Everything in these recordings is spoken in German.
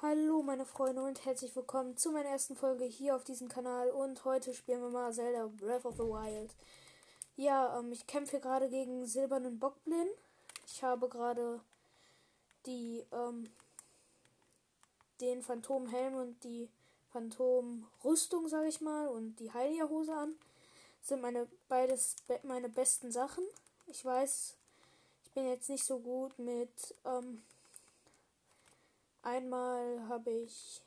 Hallo meine Freunde und herzlich willkommen zu meiner ersten Folge hier auf diesem Kanal und heute spielen wir mal Zelda Breath of the Wild. Ja, ähm, ich kämpfe gerade gegen silbernen Bockblin. Ich habe gerade die ähm, den Phantomhelm und die Phantomrüstung, sage ich mal, und die Heilerhose an. Das sind meine beides be meine besten Sachen. Ich weiß, ich bin jetzt nicht so gut mit ähm, Einmal habe ich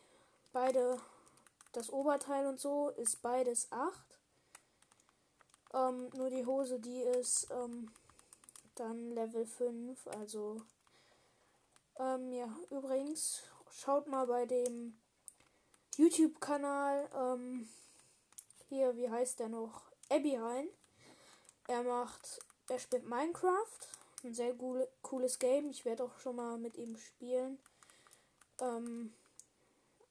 beide, das Oberteil und so ist beides 8. Ähm, nur die Hose, die ist ähm, dann Level 5. Also, ähm, ja, übrigens, schaut mal bei dem YouTube-Kanal, ähm, hier, wie heißt der noch? Abby rein. Er macht, er spielt Minecraft. Ein sehr cooles Game. Ich werde auch schon mal mit ihm spielen. Ähm,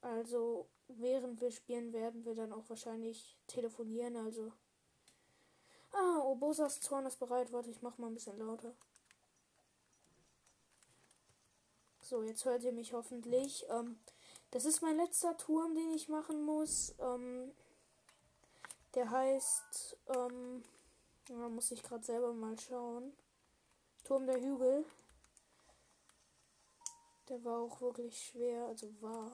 also während wir spielen, werden wir dann auch wahrscheinlich telefonieren. Also. Ah, Obosas Zorn ist bereit. Warte, ich mach mal ein bisschen lauter. So, jetzt hört ihr mich hoffentlich. Ähm, das ist mein letzter Turm, den ich machen muss. Ähm, der heißt, ähm, da muss ich gerade selber mal schauen. Turm der Hügel. Der war auch wirklich schwer, also war.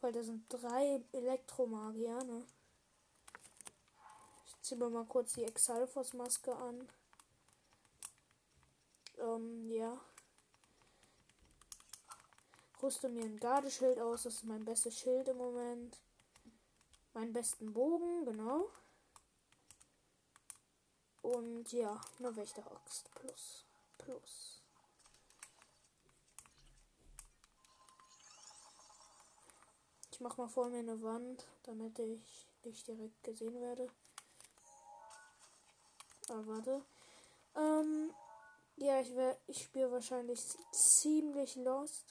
Weil da sind drei Elektromagier, ne? Ich ziehe mir mal kurz die Exalfos-Maske an. Ähm, ja. Rüste mir ein Gardeschild aus, das ist mein bestes Schild im Moment. Meinen besten Bogen, genau. Und ja, eine Wächteraxt plus. Plus. Ich mach mal vor mir eine Wand, damit ich nicht direkt gesehen werde. Ah, warte. Ähm, ja, ich, ich spiele wahrscheinlich ziemlich lost.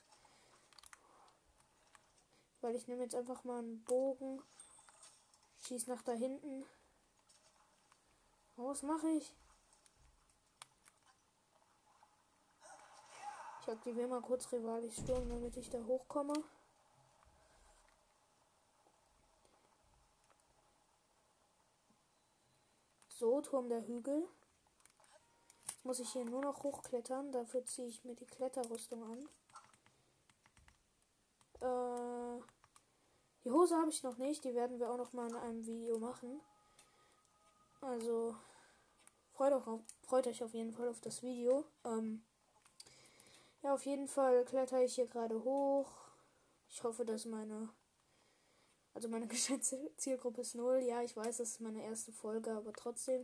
Weil ich nehme jetzt einfach mal einen Bogen. Schieß nach da hinten. Was mache ich? Ich aktiviere mal kurz Rivalis Sturm, damit ich da hochkomme. So, Turm der Hügel. muss ich hier nur noch hochklettern. Dafür ziehe ich mir die Kletterrüstung an. Äh, die Hose habe ich noch nicht. Die werden wir auch noch mal in einem Video machen. Also freut, auch, freut euch auf jeden Fall auf das Video. Ähm, ja, auf jeden Fall kletter ich hier gerade hoch. Ich hoffe, dass meine. Also meine geschätzte Zielgruppe ist null. Ja, ich weiß, das ist meine erste Folge, aber trotzdem.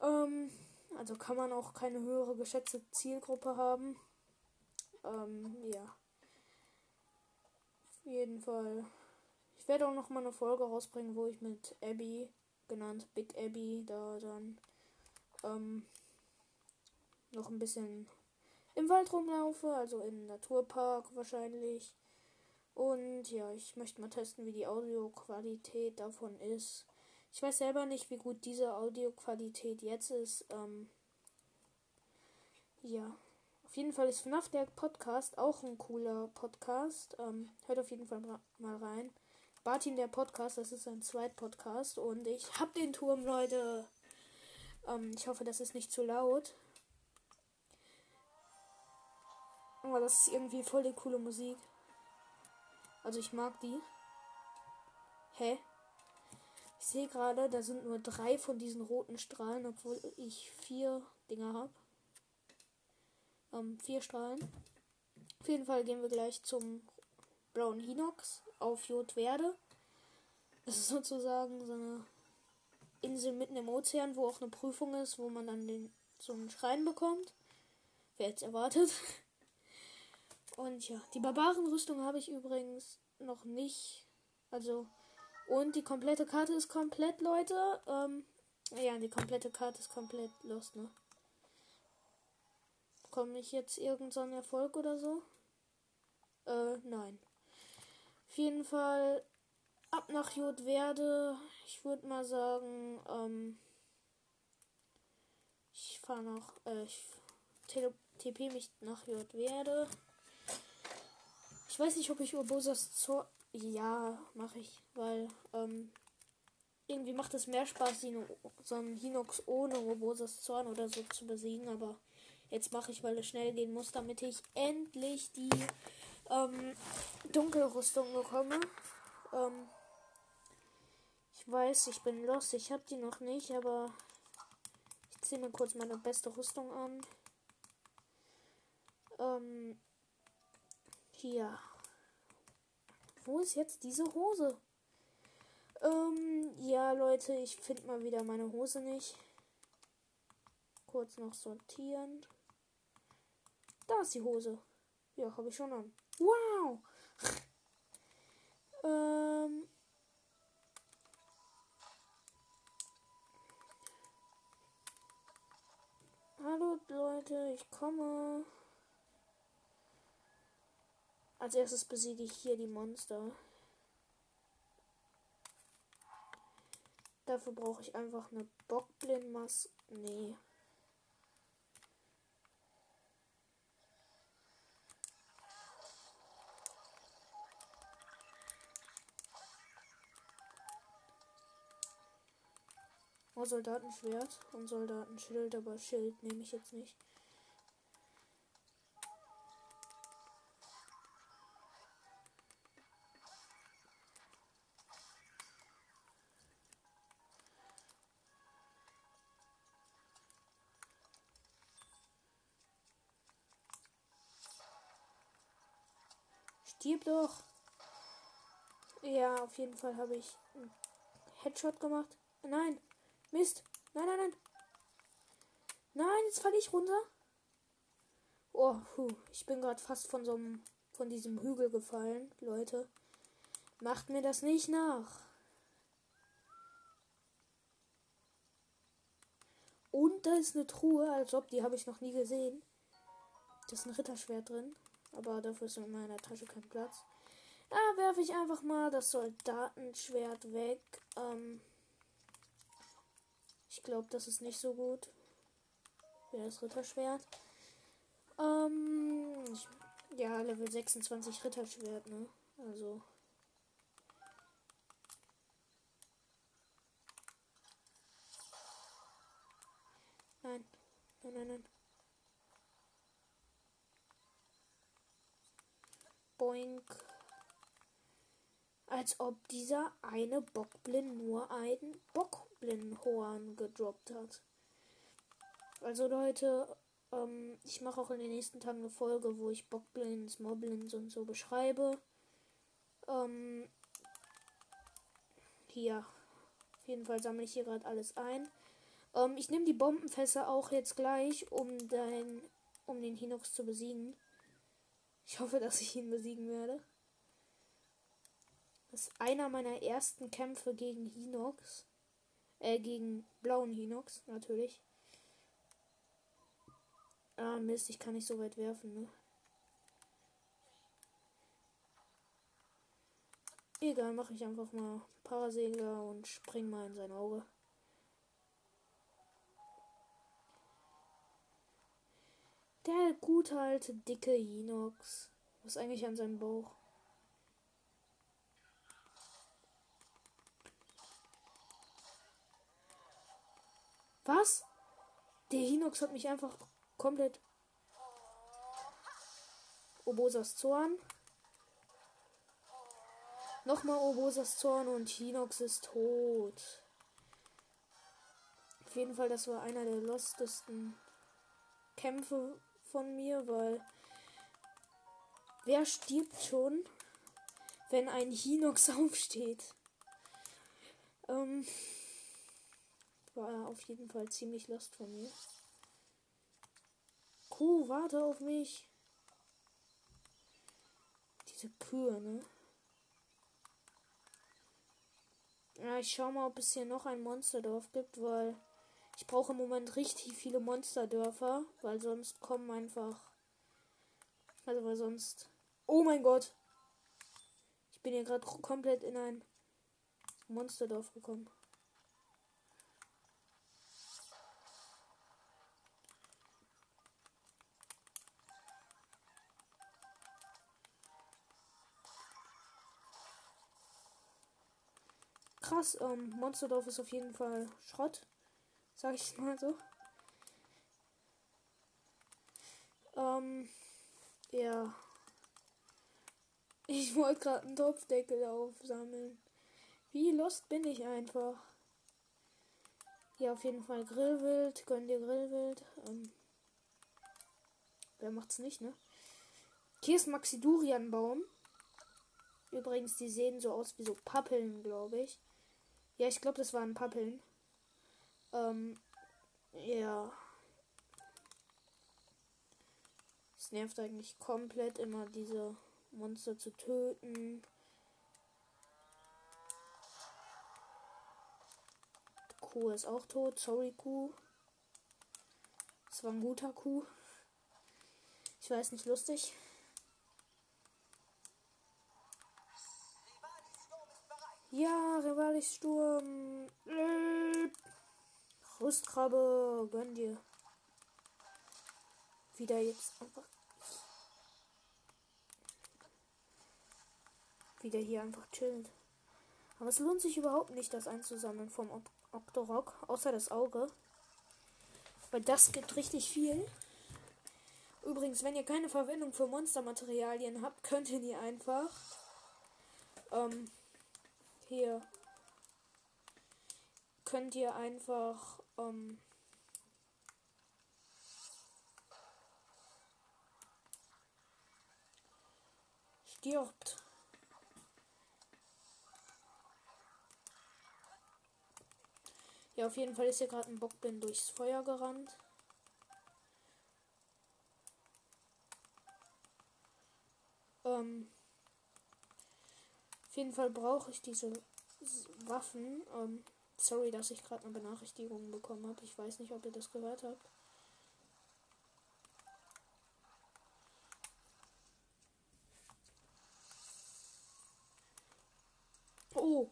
Ähm, also kann man auch keine höhere geschätzte Zielgruppe haben. Ähm, ja. Auf jeden Fall. Ich werde auch noch mal eine Folge rausbringen, wo ich mit Abby genannt, Big Abby, da dann ähm, noch ein bisschen im Wald rumlaufe, also im Naturpark wahrscheinlich. Und ja, ich möchte mal testen, wie die Audioqualität davon ist. Ich weiß selber nicht, wie gut diese Audioqualität jetzt ist. Ähm, ja, auf jeden Fall ist FNAF der Podcast auch ein cooler Podcast. Ähm, hört auf jeden Fall mal rein. Bartin der Podcast, das ist ein Zweitpodcast und ich hab den Turm, Leute. Ähm, ich hoffe, das ist nicht zu laut. Aber das ist irgendwie voll die coole Musik. Also ich mag die. Hä? Ich sehe gerade, da sind nur drei von diesen roten Strahlen, obwohl ich vier Dinger habe. Ähm, vier Strahlen. Auf jeden Fall gehen wir gleich zum blauen Hinox auf Jodwerde. Das ist sozusagen so eine Insel mitten im Ozean, wo auch eine Prüfung ist, wo man dann den, so einen Schrein bekommt. Wer jetzt erwartet. Und ja, die Barbarenrüstung habe ich übrigens noch nicht. Also, und die komplette Karte ist komplett, Leute. Ähm, ja, die komplette Karte ist komplett lost, ne? Komme ich jetzt irgendeinen Erfolg oder so? Äh, nein. Auf jeden Fall ab nach Jodwerde. Ich würde mal sagen, ähm, ich fahre noch, äh, ich TP mich nach J werde. Ich weiß nicht, ob ich Urbosas Zor. Ja, mache ich, weil ähm, irgendwie macht es mehr Spaß, so einen Hinox ohne Urbosas Zorn oder so zu besiegen, aber jetzt mache ich, weil es schnell gehen muss, damit ich endlich die ähm, Dunkelrüstung bekomme. Ähm, ich weiß, ich bin los, ich habe die noch nicht, aber ich ziehe mir kurz meine beste Rüstung an. Ähm, hier. Wo ist jetzt diese Hose? Ähm, ja, Leute, ich finde mal wieder meine Hose nicht. Kurz noch sortieren. Da ist die Hose. Ja, habe ich schon an. Wow! ähm. Hallo Leute, ich komme. Als erstes besiege ich hier die Monster. Dafür brauche ich einfach eine Bockblindmaske. Nee. Oh, Soldatenschwert und Soldatenschild, aber Schild nehme ich jetzt nicht. Stirb doch. Ja, auf jeden Fall habe ich einen Headshot gemacht. Nein. Mist. Nein, nein, nein. Nein, jetzt falle ich runter. Oh, puh. ich bin gerade fast von so einem, von diesem Hügel gefallen, Leute. Macht mir das nicht nach. Und da ist eine Truhe, als ob die habe ich noch nie gesehen. Da ist ein Ritterschwert drin. Aber dafür ist in meiner Tasche kein Platz. Da werfe ich einfach mal das Soldatenschwert weg. Ähm ich glaube, das ist nicht so gut. Ja, das Ritterschwert. Ähm, ich, ja, Level 26 Ritterschwert, ne? Also. Nein, nein, nein, nein. Boink. Als ob dieser eine Bockblind nur einen Bockblindhorn gedroppt hat. Also Leute, ähm, ich mache auch in den nächsten Tagen eine Folge, wo ich Bockblins, Moblins und so beschreibe. Ähm, hier. Auf jeden Fall sammle ich hier gerade alles ein. Ähm, ich nehme die Bombenfässer auch jetzt gleich, um den, um den Hinox zu besiegen. Ich hoffe, dass ich ihn besiegen werde. Das ist einer meiner ersten Kämpfe gegen Hinox. Äh, gegen blauen Hinox, natürlich. Ah, Mist, ich kann nicht so weit werfen, ne? Egal, mache ich einfach mal Parasegler und spring mal in sein Auge. Der gute alte dicke Hinox. Was ist eigentlich an seinem Bauch? Was? Der Hinox hat mich einfach komplett. Obosas Zorn. Nochmal Obosas Zorn und Hinox ist tot. Auf jeden Fall, das war einer der lostesten Kämpfe von mir, weil wer stirbt schon, wenn ein Hinox aufsteht? Ähm, war auf jeden Fall ziemlich lost von mir. Kuh, warte auf mich. Diese Kühe, ne? Ja, ich schau mal, ob es hier noch ein Monsterdorf gibt, weil ich brauche im Moment richtig viele Monsterdörfer, weil sonst kommen einfach. Also weil sonst. Oh mein Gott! Ich bin hier gerade komplett in ein Monsterdorf gekommen. Krass. Ähm, Monsterdorf ist auf jeden Fall Schrott. Sag ich mal so. Ähm, ja. Ich wollte gerade einen Topfdeckel aufsammeln. Wie lost bin ich einfach. Ja, auf jeden Fall Grillwild. Gönn dir Grillwild. Ähm, wer macht's nicht, ne? Hier ist Maxidurianbaum. Übrigens, die sehen so aus wie so Pappeln, glaube ich. Ja, ich glaube, das waren Pappeln. Ähm, ja. Es nervt eigentlich komplett immer diese Monster zu töten. Kuh ist auch tot. Sorry, Kuh. Das war ein guter Kuh. Ich weiß nicht, lustig. Ja, Rivalisturm. Rüstkrabbe, gönn dir. Wieder jetzt einfach. Wieder hier einfach chillen. Aber es lohnt sich überhaupt nicht, das einzusammeln vom Octorok, außer das Auge. Weil das gibt richtig viel. Übrigens, wenn ihr keine Verwendung für Monstermaterialien habt, könnt ihr die einfach ähm, hier könnt ihr einfach ähm, stirbt. Ja, auf jeden Fall ist hier gerade ein Bockbin durchs Feuer gerannt. Ähm, auf jeden Fall brauche ich diese Waffen. Ähm, sorry, dass ich gerade eine Benachrichtigung bekommen habe. Ich weiß nicht, ob ihr das gehört habt. Oh.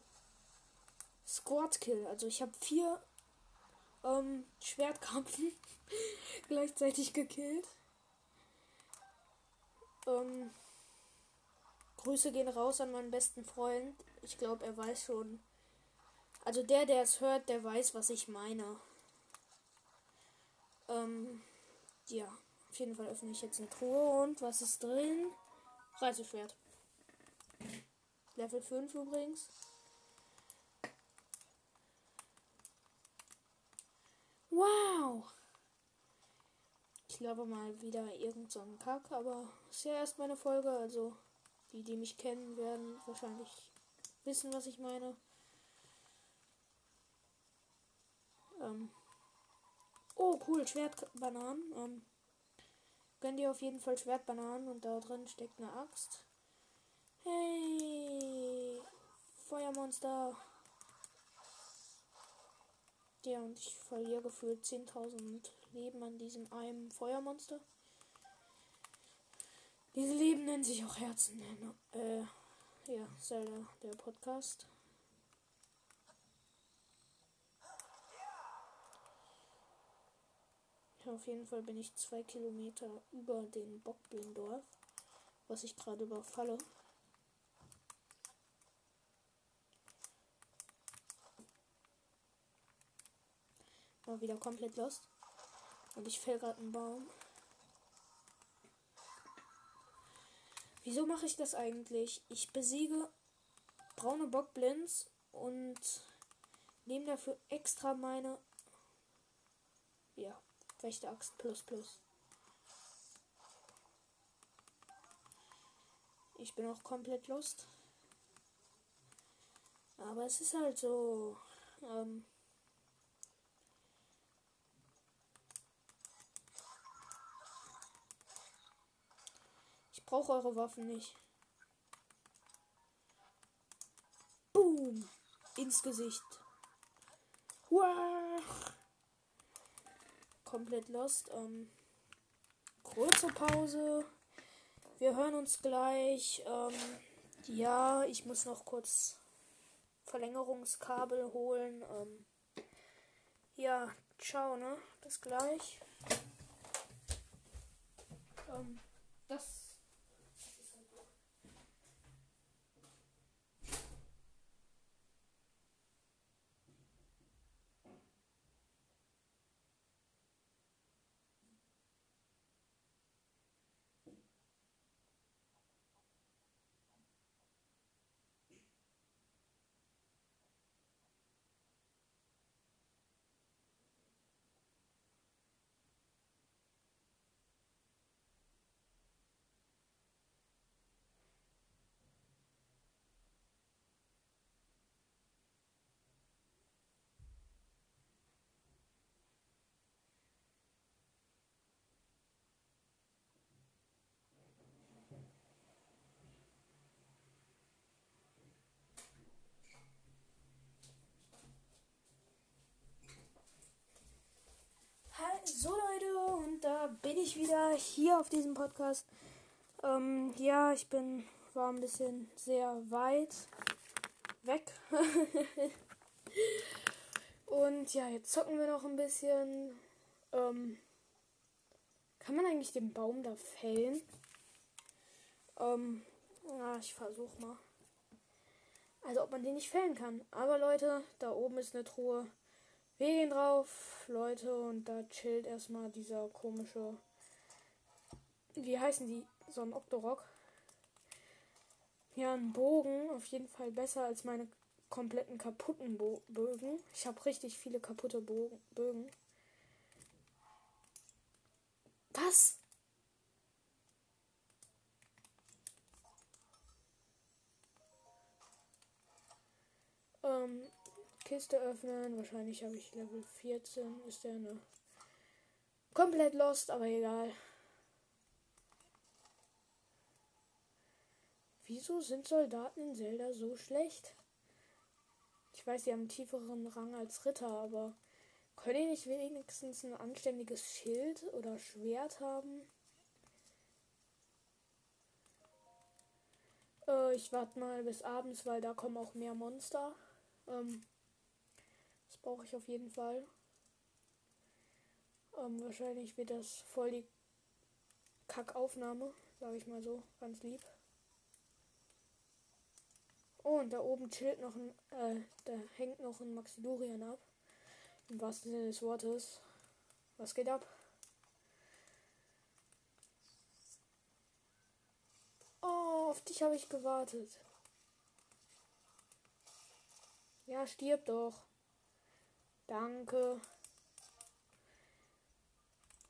Squad Kill. Also ich habe vier ähm, Schwertkampfen gleichzeitig gekillt. Ähm, Grüße gehen raus an meinen besten Freund. Ich glaube, er weiß schon. Also der, der es hört, der weiß, was ich meine. Ähm, ja, auf jeden Fall öffne ich jetzt eine Truhe und was ist drin? Reiseschwert. Level 5 übrigens. Wow! Ich glaube mal wieder irgend so Kack, aber ist ja erst meine Folge, also die, die mich kennen, werden wahrscheinlich wissen, was ich meine. Ähm oh, cool, Schwertbananen. Ähm gönn dir auf jeden Fall Schwertbananen und da drin steckt eine Axt. Hey, Feuermonster. Ja, und ich verliere gefühlt 10.000 Leben an diesem einen Feuermonster. Diese Leben nennen sich auch Herzen. Äh, ja, Zelda, der Podcast. Ja, auf jeden Fall bin ich zwei Kilometer über den Bockblindorf, was ich gerade überfalle. War wieder komplett lost. Und ich fäll gerade einen Baum. Wieso mache ich das eigentlich? Ich besiege braune Bockblins und nehme dafür extra meine ja, Wächteraxt plus plus. Ich bin auch komplett lost. Aber es ist halt so. Ähm, brauche eure Waffen nicht. Boom. Ins Gesicht. Uah. Komplett lost. Ähm, kurze Pause. Wir hören uns gleich. Ähm, ja, ich muss noch kurz Verlängerungskabel holen. Ähm, ja, ciao, ne? Bis gleich. Ähm, das So Leute, und da bin ich wieder hier auf diesem Podcast. Ähm, ja, ich bin war ein bisschen sehr weit weg. und ja, jetzt zocken wir noch ein bisschen. Ähm, kann man eigentlich den Baum da fällen? Ähm, ja, ich versuch mal. Also ob man den nicht fällen kann. Aber Leute, da oben ist eine Truhe. Wir gehen drauf, Leute, und da chillt erstmal dieser komische. Wie heißen die? So ein Octorok. Ja, ein Bogen. Auf jeden Fall besser als meine kompletten kaputten Bo Bögen. Ich habe richtig viele kaputte Bo Bögen. Was? Ähm, Kiste öffnen. Wahrscheinlich habe ich Level 14. Ist der eine. Komplett lost, aber egal. Wieso sind Soldaten in Zelda so schlecht? Ich weiß, sie haben einen tieferen Rang als Ritter, aber können die nicht wenigstens ein anständiges Schild oder Schwert haben? Äh, ich warte mal bis abends, weil da kommen auch mehr Monster. Ähm, brauche ich auf jeden Fall. Ähm, wahrscheinlich wird das voll die Kackaufnahme, sage ich mal so, ganz lieb. Oh, und da oben chillt noch ein, äh, da hängt noch ein Maxidorian ab. Im wahrsten Sinne des Wortes. Was geht ab? Oh, auf dich habe ich gewartet. Ja, stirb doch. Danke.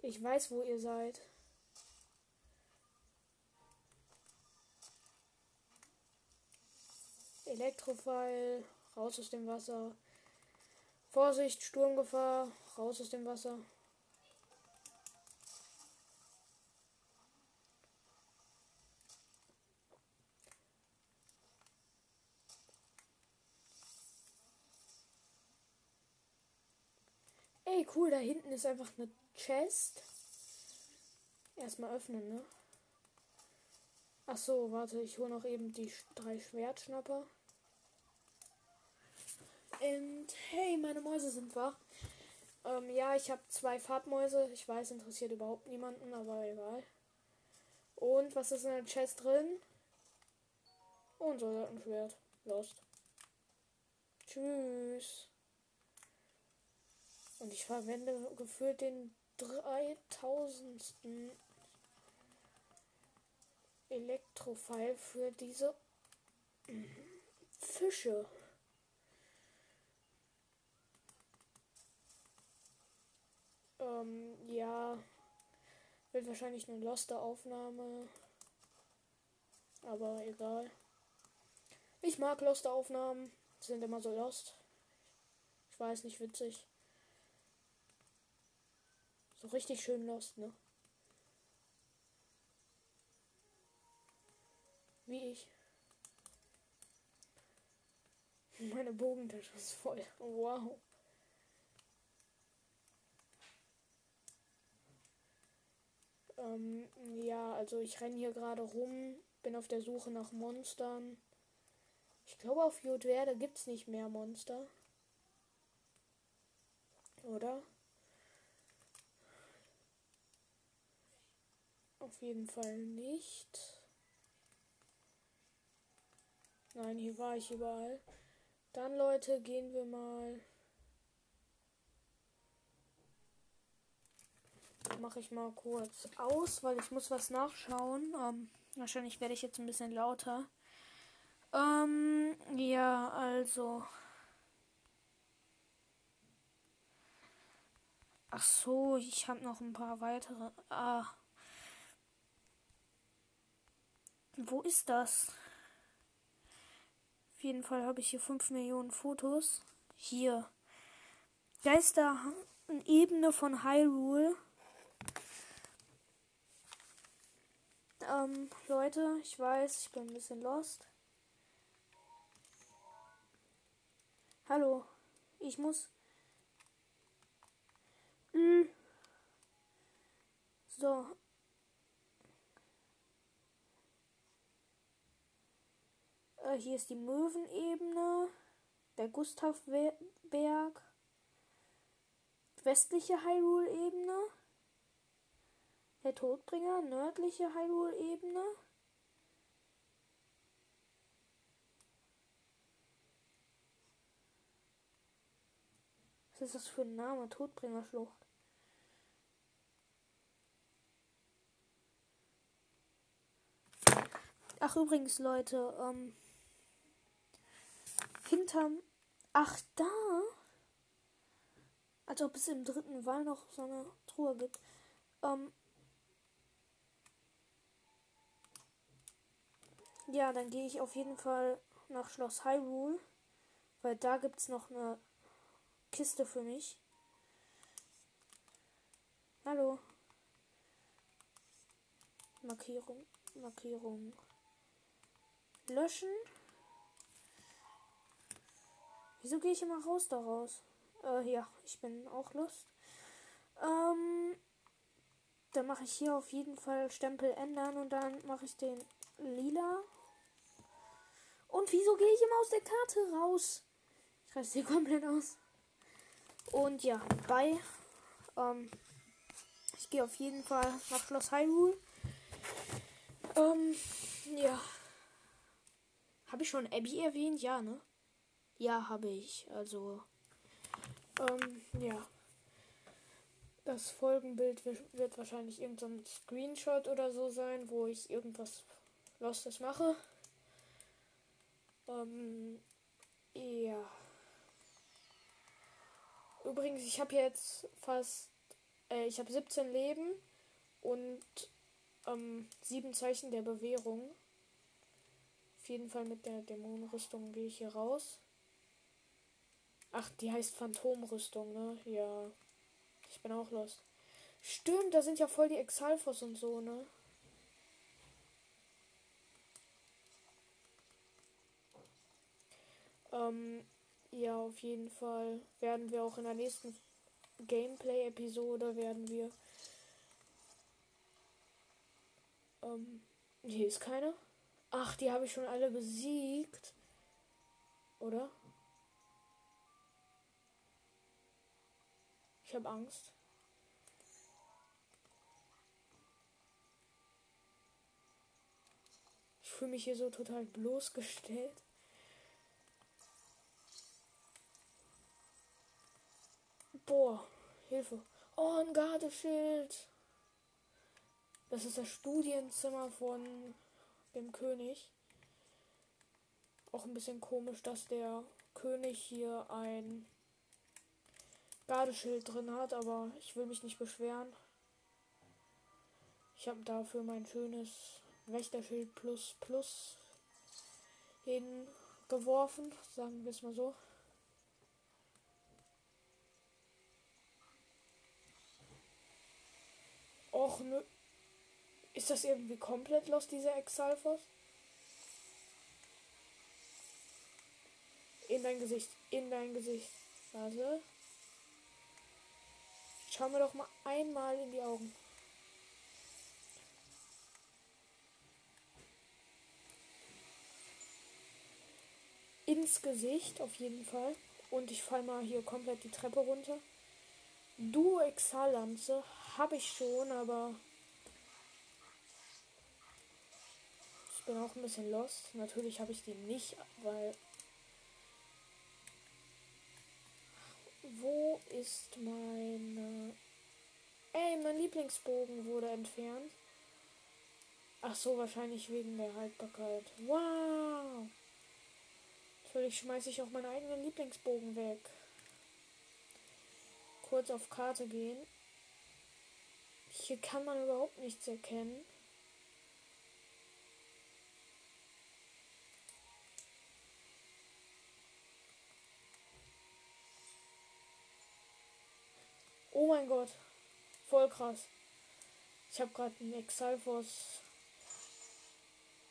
Ich weiß, wo ihr seid. Elektrofall, raus aus dem Wasser. Vorsicht, Sturmgefahr, raus aus dem Wasser. Ey, cool, da hinten ist einfach eine Chest. Erstmal öffnen, ne? Ach so, warte, ich hole noch eben die drei Schwertschnapper. Und hey, meine Mäuse sind wach. Ähm, ja, ich habe zwei Farbmäuse. Ich weiß, interessiert überhaupt niemanden, aber egal. Und was ist in der Chest drin? Und Soldatenschwert. Lost. Tschüss. Und ich verwende gefühlt den 3000. Elektrofile für diese Fische. Ähm, ja. Wird wahrscheinlich eine loste Aufnahme. Aber egal. Ich mag loste Aufnahmen. Sind immer so lost. Ich weiß nicht, witzig. So richtig schön lost, ne? Wie ich. Meine Bogentasche ist voll. Wow. Ähm, ja, also ich renne hier gerade rum, bin auf der Suche nach Monstern. Ich glaube, auf Jodwerde gibt es nicht mehr Monster. Oder? Auf jeden Fall nicht. Nein, hier war ich überall. Dann, Leute, gehen wir mal. Mache ich mal kurz aus, weil ich muss was nachschauen. Ähm, wahrscheinlich werde ich jetzt ein bisschen lauter. Ähm, ja, also. Ach so, ich habe noch ein paar weitere. Ah. Wo ist das? Auf jeden Fall habe ich hier 5 Millionen Fotos. Hier. Geisterebene von Hyrule. Ähm, Leute, ich weiß, ich bin ein bisschen lost. Hallo. Ich muss. So. Äh, hier ist die Möwenebene, der Gustavberg, westliche Hyrule-Ebene, der Todbringer, nördliche Hyrule-Ebene. Was ist das für ein Name? Todbringerschlucht. Ach, übrigens, Leute, ähm, hinterm. Ach, da. Als ob es im dritten Wahl noch so eine Truhe gibt. Ähm, ja, dann gehe ich auf jeden Fall nach Schloss Hyrule. Weil da gibt es noch eine Kiste für mich. Hallo. Markierung. Markierung. Löschen. Wieso gehe ich immer raus daraus? Äh, ja, ich bin auch Lust. Ähm, dann mache ich hier auf jeden Fall Stempel ändern und dann mache ich den lila. Und wieso gehe ich immer aus der Karte raus? Ich reiße sie komplett aus. Und ja, bei. Ähm, ich gehe auf jeden Fall nach Schloss Hyrule. Ähm, ja. Habe ich schon Abby erwähnt? Ja, ne? Ja, habe ich. Also, ähm, ja. Das Folgenbild wird wahrscheinlich irgendein Screenshot oder so sein, wo ich irgendwas Lostes mache. Ähm, ja. Übrigens, ich habe jetzt fast, äh, ich habe 17 Leben und ähm, 7 Zeichen der Bewährung. Auf jeden Fall mit der Dämonenrüstung gehe ich hier raus. Ach, die heißt Phantomrüstung, ne? Ja. Ich bin auch los. Stimmt, da sind ja voll die Exalfos und so, ne? Ähm, ja, auf jeden Fall werden wir auch in der nächsten Gameplay-Episode werden wir. Ähm, hier ist keine. Ach, die habe ich schon alle besiegt. Oder? Ich habe Angst. Ich fühle mich hier so total bloßgestellt. Boah, Hilfe. Oh, ein Gardeschild. Das ist das Studienzimmer von dem König. Auch ein bisschen komisch, dass der König hier ein Gardeschild drin hat, aber ich will mich nicht beschweren. Ich habe dafür mein schönes Wächterschild plus plus hingeworfen, sagen wir es mal so. Och, nö. Ist das irgendwie komplett los, dieser Exalfos? In dein Gesicht, in dein Gesicht. Warte. Schau mir doch mal einmal in die Augen. Ins Gesicht auf jeden Fall. Und ich fall mal hier komplett die Treppe runter. Du Exallanze habe ich schon, aber ich bin auch ein bisschen lost. Natürlich habe ich die nicht, weil Wo ist meine... Ey, mein Lieblingsbogen wurde entfernt. Ach so, wahrscheinlich wegen der Haltbarkeit. Wow. Natürlich schmeiße ich auch meinen eigenen Lieblingsbogen weg. Kurz auf Karte gehen. Hier kann man überhaupt nichts erkennen. Oh mein Gott. Voll krass. Ich habe gerade einen Exalfos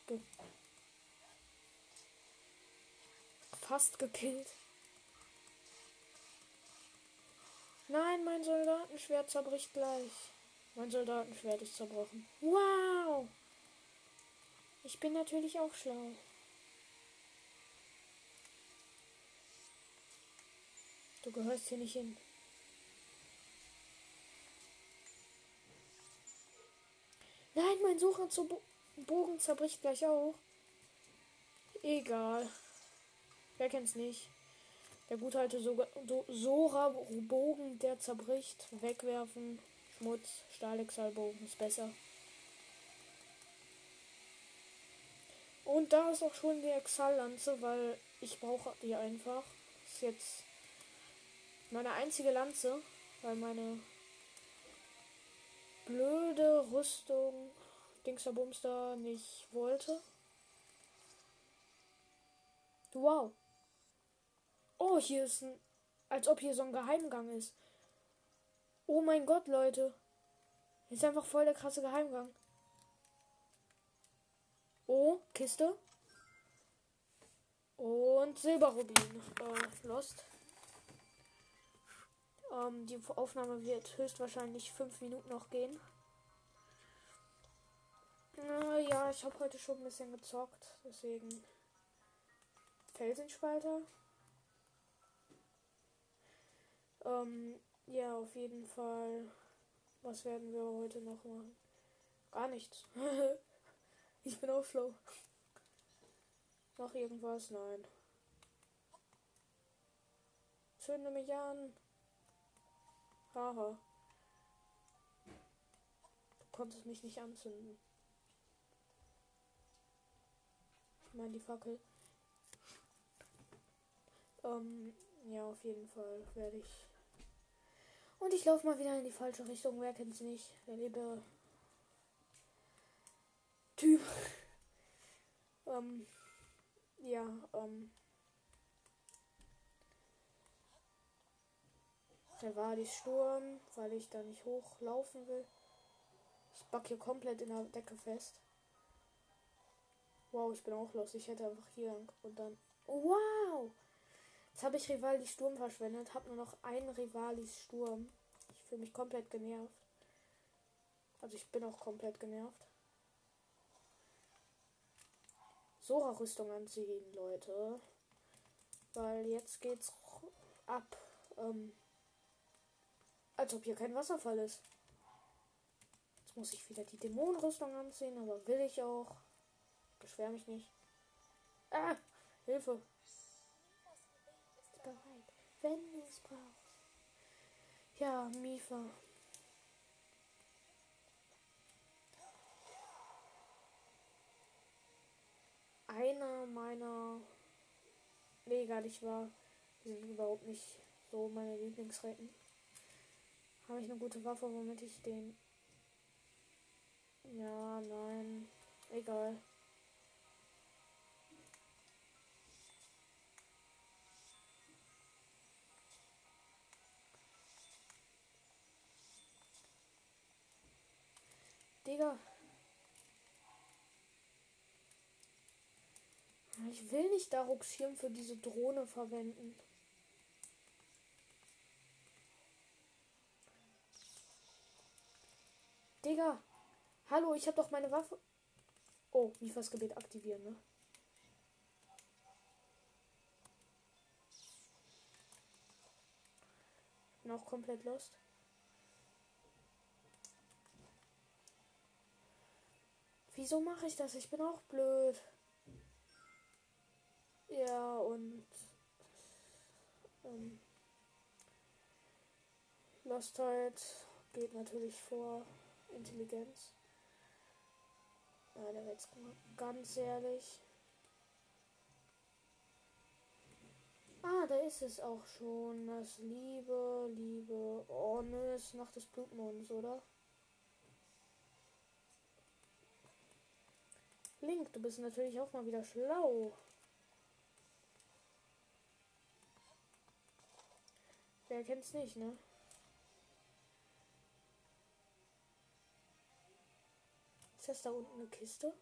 ge fast gekillt. Nein, mein Soldatenschwert zerbricht gleich. Mein Soldatenschwert ist zerbrochen. Wow! Ich bin natürlich auch schlau. Du gehörst hier nicht hin. Nein, mein Sucher zu Bo Bogen zerbricht gleich auch. Egal. Wer kennt's nicht? Der gute alte Sora-Bogen, der zerbricht. Wegwerfen. Schmutz. Stahlexalbogen ist besser. Und da ist auch schon die Exal-Lanze, weil ich brauche die einfach. Ist jetzt meine einzige Lanze, weil meine blöde Rüstung Dingsterbumster nicht wollte. Wow. Oh, hier ist ein. Als ob hier so ein Geheimgang ist. Oh mein Gott, Leute. Hier ist einfach voll der krasse Geheimgang. Oh, Kiste. Und Silberrubin. Äh, Lost. Ähm, die Aufnahme wird höchstwahrscheinlich fünf Minuten noch gehen. Äh, ja, ich habe heute schon ein bisschen gezockt. Deswegen. Felsenspalter. Ähm, ja, auf jeden Fall. Was werden wir heute noch machen? Gar nichts. ich bin auch schlau. Noch irgendwas? Nein. Zünde mich an. Haha. Du konntest mich nicht anzünden. Ich meine die Fackel. Ähm, ja, auf jeden Fall werde ich und ich laufe mal wieder in die falsche Richtung. Wer kennt es nicht? Der liebe Typ. ähm, ja, ähm. Der war die Sturm, weil ich da nicht hochlaufen will. Ich back hier komplett in der Decke fest. Wow, ich bin auch los. Ich hätte einfach hier und dann. wow! Jetzt habe ich Rivalis Sturm verschwendet, habe nur noch einen Rivalis Sturm. Ich fühle mich komplett genervt. Also ich bin auch komplett genervt. Sora-Rüstung anziehen, Leute. Weil jetzt geht's ab. Ähm, als ob hier kein Wasserfall ist. Jetzt muss ich wieder die Dämonenrüstung anziehen, aber will ich auch. Beschwer mich nicht. Ah! Hilfe! wenn du es brauchst. Ja, Mifa. Einer meiner. Nee, gar nicht wahr. Die sind überhaupt nicht so meine Lieblingsrecken. Habe ich eine gute Waffe, womit ich den. Ja, nein. Egal. Digga. Ich will nicht Daruks Schirm für diese Drohne verwenden. Digga. Hallo, ich hab doch meine Waffe. Oh, Mifas Gebet aktivieren, ne? Noch komplett lost. Wieso mache ich das? Ich bin auch blöd. Ja, und ähm, Lostheit geht natürlich vor Intelligenz. Der jetzt ganz ehrlich. Ah, da ist es auch schon. Das Liebe, Liebe. Oh, ne, ist Nacht des Blutmonds, oder? Link, du bist natürlich auch mal wieder schlau. Wer kennt's nicht, ne? das da unten eine Kiste?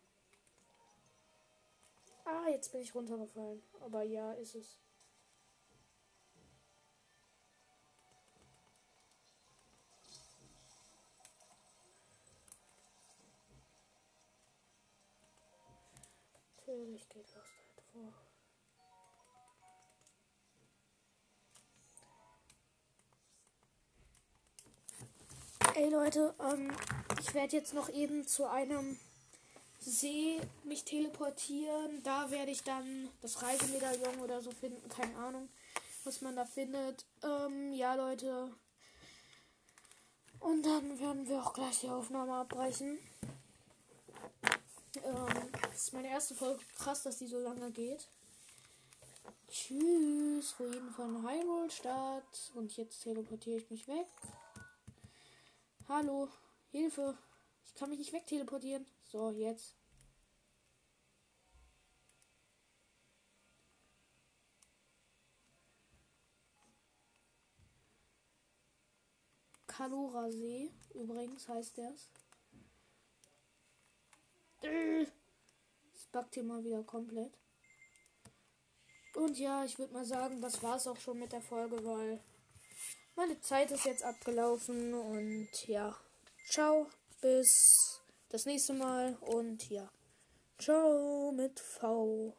Ah, jetzt bin ich runtergefallen. Aber ja, ist es. Natürlich geht Lost halt vor. Ey Leute, ähm, ich werde jetzt noch eben zu einem See mich teleportieren. Da werde ich dann das Reisemedaillon oder so finden. Keine Ahnung, was man da findet. Ähm, ja, Leute. Und dann werden wir auch gleich die Aufnahme abbrechen. Ähm, das ist meine erste Folge. Krass, dass die so lange geht. Tschüss, Ruinen von Hyrule Stadt. Und jetzt teleportiere ich mich weg. Hallo, Hilfe. Ich kann mich nicht wegteleportieren. So, jetzt. Kalora See, übrigens heißt das. Es backt hier mal wieder komplett. Und ja, ich würde mal sagen, das war's auch schon mit der Folge, weil meine Zeit ist jetzt abgelaufen und ja. Ciao, bis das nächste Mal und ja. Ciao mit V.